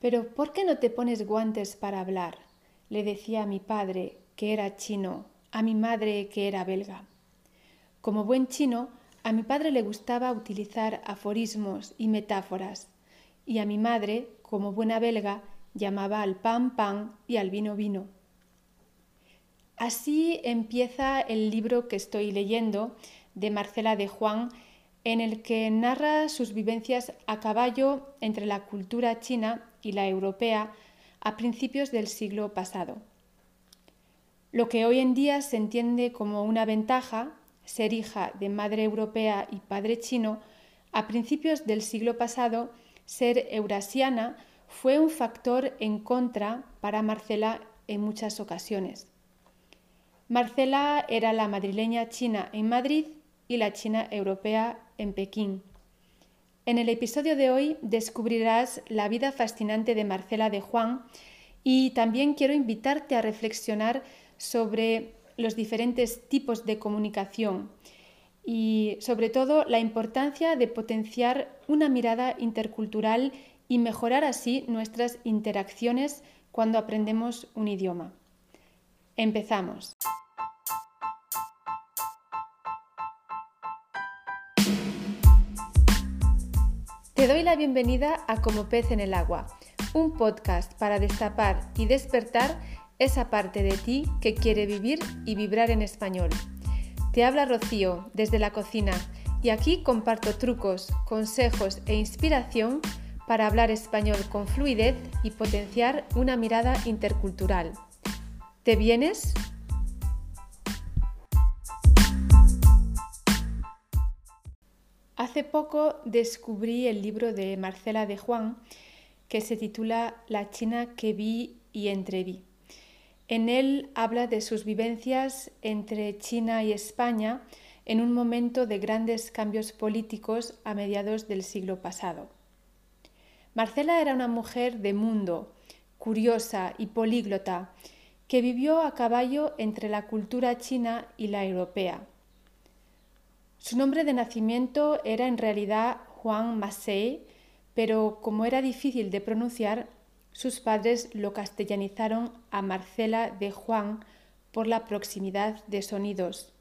Pero ¿por qué no te pones guantes para hablar? le decía a mi padre, que era chino, a mi madre, que era belga. Como buen chino, a mi padre le gustaba utilizar aforismos y metáforas, y a mi madre, como buena belga, llamaba al pan pan y al vino vino. Así empieza el libro que estoy leyendo de Marcela de Juan, en el que narra sus vivencias a caballo entre la cultura china y la europea a principios del siglo pasado. Lo que hoy en día se entiende como una ventaja, ser hija de madre europea y padre chino, a principios del siglo pasado, ser eurasiana fue un factor en contra para Marcela en muchas ocasiones. Marcela era la madrileña china en Madrid y la china europea en Pekín. En el episodio de hoy descubrirás la vida fascinante de Marcela de Juan y también quiero invitarte a reflexionar sobre los diferentes tipos de comunicación y sobre todo la importancia de potenciar una mirada intercultural y mejorar así nuestras interacciones cuando aprendemos un idioma. Empezamos. Te doy la bienvenida a Como pez en el agua, un podcast para destapar y despertar esa parte de ti que quiere vivir y vibrar en español. Te habla Rocío desde la cocina y aquí comparto trucos, consejos e inspiración para hablar español con fluidez y potenciar una mirada intercultural. ¿Te vienes? Hace poco descubrí el libro de Marcela de Juan que se titula La China que vi y entreví. En él habla de sus vivencias entre China y España en un momento de grandes cambios políticos a mediados del siglo pasado. Marcela era una mujer de mundo, curiosa y políglota, que vivió a caballo entre la cultura china y la europea su nombre de nacimiento era en realidad Juan Massey, pero como era difícil de pronunciar, sus padres lo castellanizaron a Marcela de Juan por la proximidad de sonidos.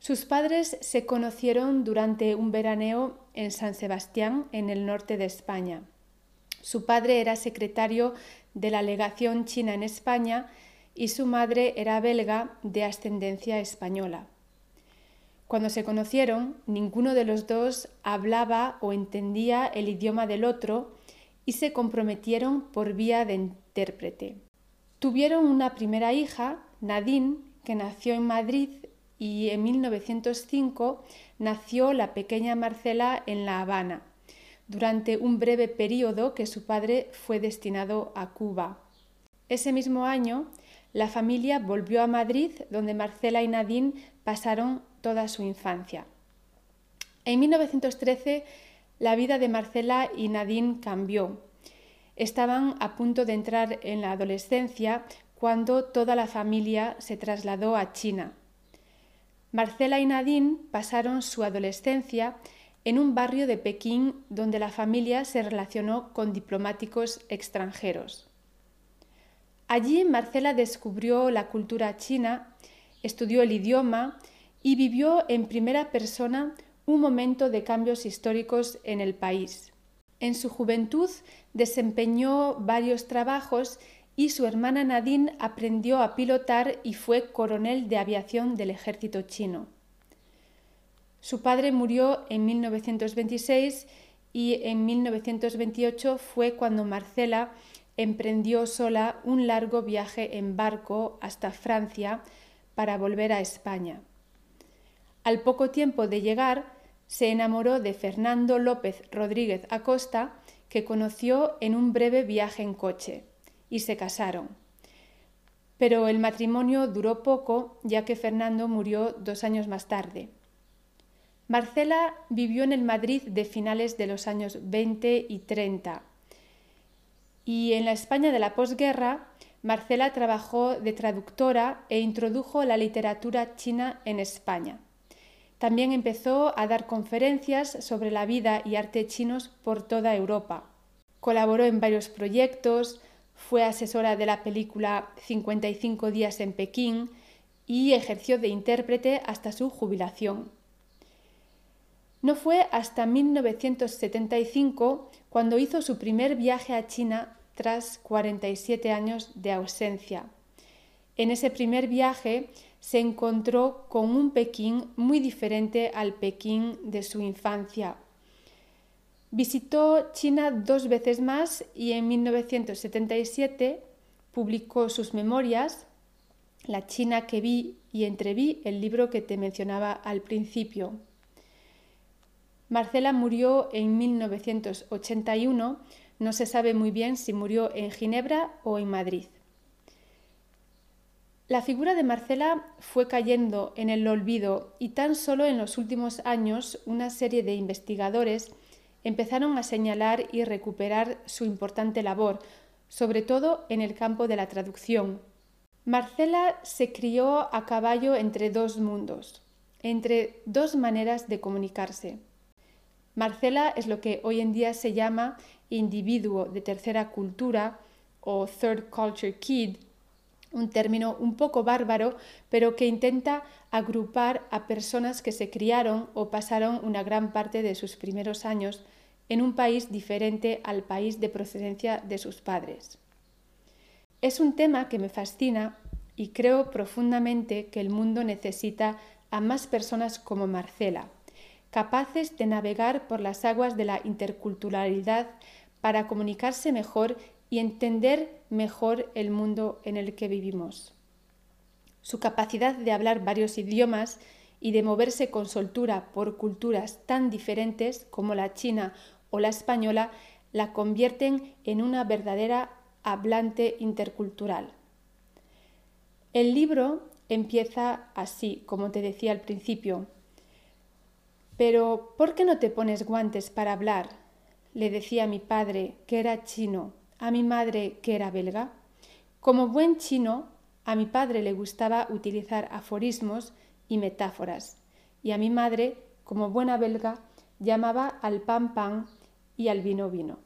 Sus padres se conocieron durante un veraneo en San Sebastián, en el norte de España. Su padre era secretario de la legación china en España y su madre era belga de ascendencia española. Cuando se conocieron, ninguno de los dos hablaba o entendía el idioma del otro y se comprometieron por vía de intérprete. Tuvieron una primera hija, Nadine, que nació en Madrid y en 1905 nació la pequeña Marcela en La Habana, durante un breve periodo que su padre fue destinado a Cuba. Ese mismo año, la familia volvió a Madrid, donde Marcela y Nadine pasaron toda su infancia. En 1913 la vida de Marcela y Nadine cambió. Estaban a punto de entrar en la adolescencia cuando toda la familia se trasladó a China. Marcela y Nadine pasaron su adolescencia en un barrio de Pekín donde la familia se relacionó con diplomáticos extranjeros. Allí Marcela descubrió la cultura china, estudió el idioma y vivió en primera persona un momento de cambios históricos en el país. En su juventud desempeñó varios trabajos y su hermana Nadine aprendió a pilotar y fue coronel de aviación del ejército chino. Su padre murió en 1926 y en 1928 fue cuando Marcela emprendió sola un largo viaje en barco hasta Francia para volver a España. Al poco tiempo de llegar, se enamoró de Fernando López Rodríguez Acosta, que conoció en un breve viaje en coche, y se casaron. Pero el matrimonio duró poco, ya que Fernando murió dos años más tarde. Marcela vivió en el Madrid de finales de los años 20 y 30. Y en la España de la posguerra, Marcela trabajó de traductora e introdujo la literatura china en España. También empezó a dar conferencias sobre la vida y arte chinos por toda Europa. Colaboró en varios proyectos, fue asesora de la película 55 días en Pekín y ejerció de intérprete hasta su jubilación. No fue hasta 1975 cuando hizo su primer viaje a China tras 47 años de ausencia. En ese primer viaje se encontró con un Pekín muy diferente al Pekín de su infancia. Visitó China dos veces más y en 1977 publicó sus memorias, La China que vi y entreví, el libro que te mencionaba al principio. Marcela murió en 1981, no se sabe muy bien si murió en Ginebra o en Madrid. La figura de Marcela fue cayendo en el olvido y tan solo en los últimos años una serie de investigadores empezaron a señalar y recuperar su importante labor, sobre todo en el campo de la traducción. Marcela se crió a caballo entre dos mundos, entre dos maneras de comunicarse. Marcela es lo que hoy en día se llama individuo de tercera cultura o third culture kid, un término un poco bárbaro, pero que intenta agrupar a personas que se criaron o pasaron una gran parte de sus primeros años en un país diferente al país de procedencia de sus padres. Es un tema que me fascina y creo profundamente que el mundo necesita a más personas como Marcela, capaces de navegar por las aguas de la interculturalidad para comunicarse mejor y entender mejor el mundo en el que vivimos. Su capacidad de hablar varios idiomas y de moverse con soltura por culturas tan diferentes como la china o la española la convierten en una verdadera hablante intercultural. El libro empieza así, como te decía al principio. Pero, ¿por qué no te pones guantes para hablar? le decía mi padre, que era chino, a mi madre, que era belga. Como buen chino, a mi padre le gustaba utilizar aforismos y metáforas, y a mi madre, como buena belga, llamaba al pan pan y al vino vino.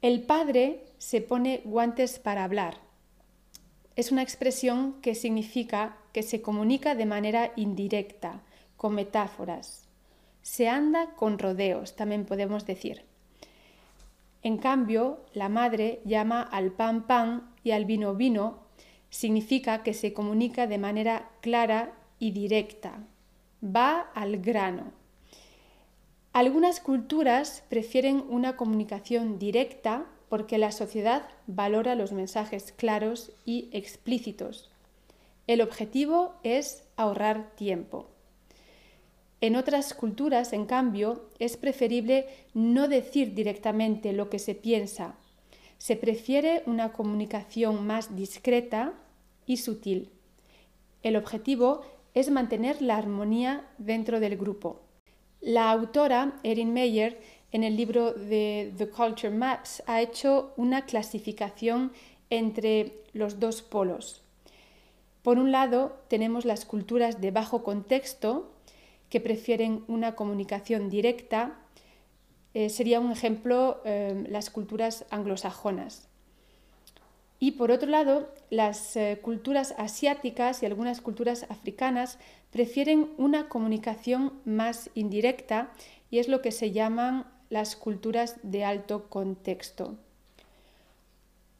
El padre se pone guantes para hablar. Es una expresión que significa que se comunica de manera indirecta, con metáforas. Se anda con rodeos, también podemos decir. En cambio, la madre llama al pan pan y al vino vino, significa que se comunica de manera clara y directa, va al grano. Algunas culturas prefieren una comunicación directa porque la sociedad valora los mensajes claros y explícitos. El objetivo es ahorrar tiempo. En otras culturas, en cambio, es preferible no decir directamente lo que se piensa. Se prefiere una comunicación más discreta y sutil. El objetivo es mantener la armonía dentro del grupo. La autora, Erin Meyer, en el libro de The Culture Maps, ha hecho una clasificación entre los dos polos. Por un lado, tenemos las culturas de bajo contexto, que prefieren una comunicación directa, eh, sería un ejemplo eh, las culturas anglosajonas. Y por otro lado, las eh, culturas asiáticas y algunas culturas africanas prefieren una comunicación más indirecta y es lo que se llaman las culturas de alto contexto.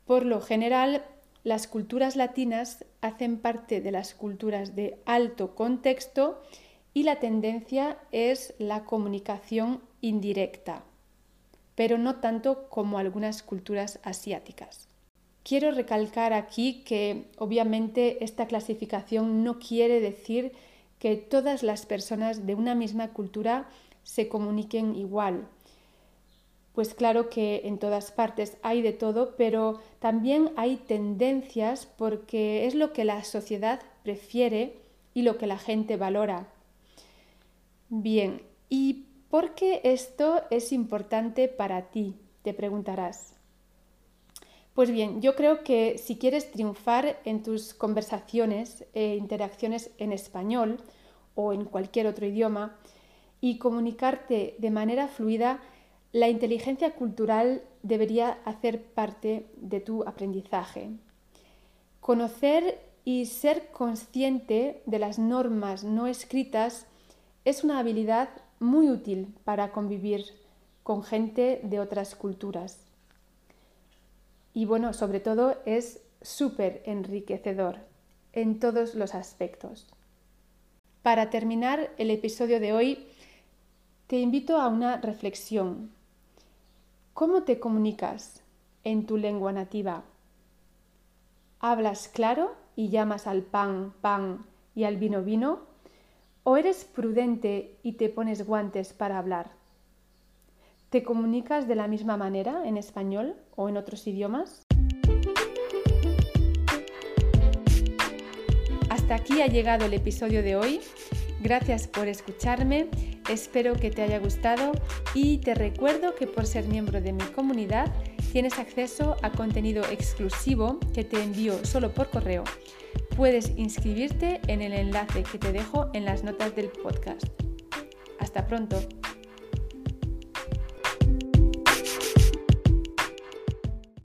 Por lo general, las culturas latinas hacen parte de las culturas de alto contexto y la tendencia es la comunicación indirecta, pero no tanto como algunas culturas asiáticas. Quiero recalcar aquí que obviamente esta clasificación no quiere decir que todas las personas de una misma cultura se comuniquen igual. Pues claro que en todas partes hay de todo, pero también hay tendencias porque es lo que la sociedad prefiere y lo que la gente valora. Bien, ¿y por qué esto es importante para ti? Te preguntarás. Pues bien, yo creo que si quieres triunfar en tus conversaciones e interacciones en español o en cualquier otro idioma y comunicarte de manera fluida, la inteligencia cultural debería hacer parte de tu aprendizaje. Conocer y ser consciente de las normas no escritas es una habilidad muy útil para convivir con gente de otras culturas. Y bueno, sobre todo es súper enriquecedor en todos los aspectos. Para terminar el episodio de hoy, te invito a una reflexión. ¿Cómo te comunicas en tu lengua nativa? ¿Hablas claro y llamas al pan pan y al vino vino? ¿O eres prudente y te pones guantes para hablar? ¿Te comunicas de la misma manera en español o en otros idiomas? Hasta aquí ha llegado el episodio de hoy. Gracias por escucharme, espero que te haya gustado y te recuerdo que por ser miembro de mi comunidad tienes acceso a contenido exclusivo que te envío solo por correo. Puedes inscribirte en el enlace que te dejo en las notas del podcast. Hasta pronto.